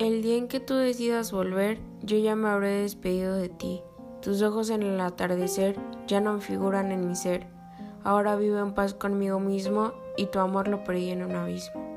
El día en que tú decidas volver, yo ya me habré despedido de ti. Tus ojos en el atardecer ya no figuran en mi ser. Ahora vivo en paz conmigo mismo y tu amor lo perdí en un abismo.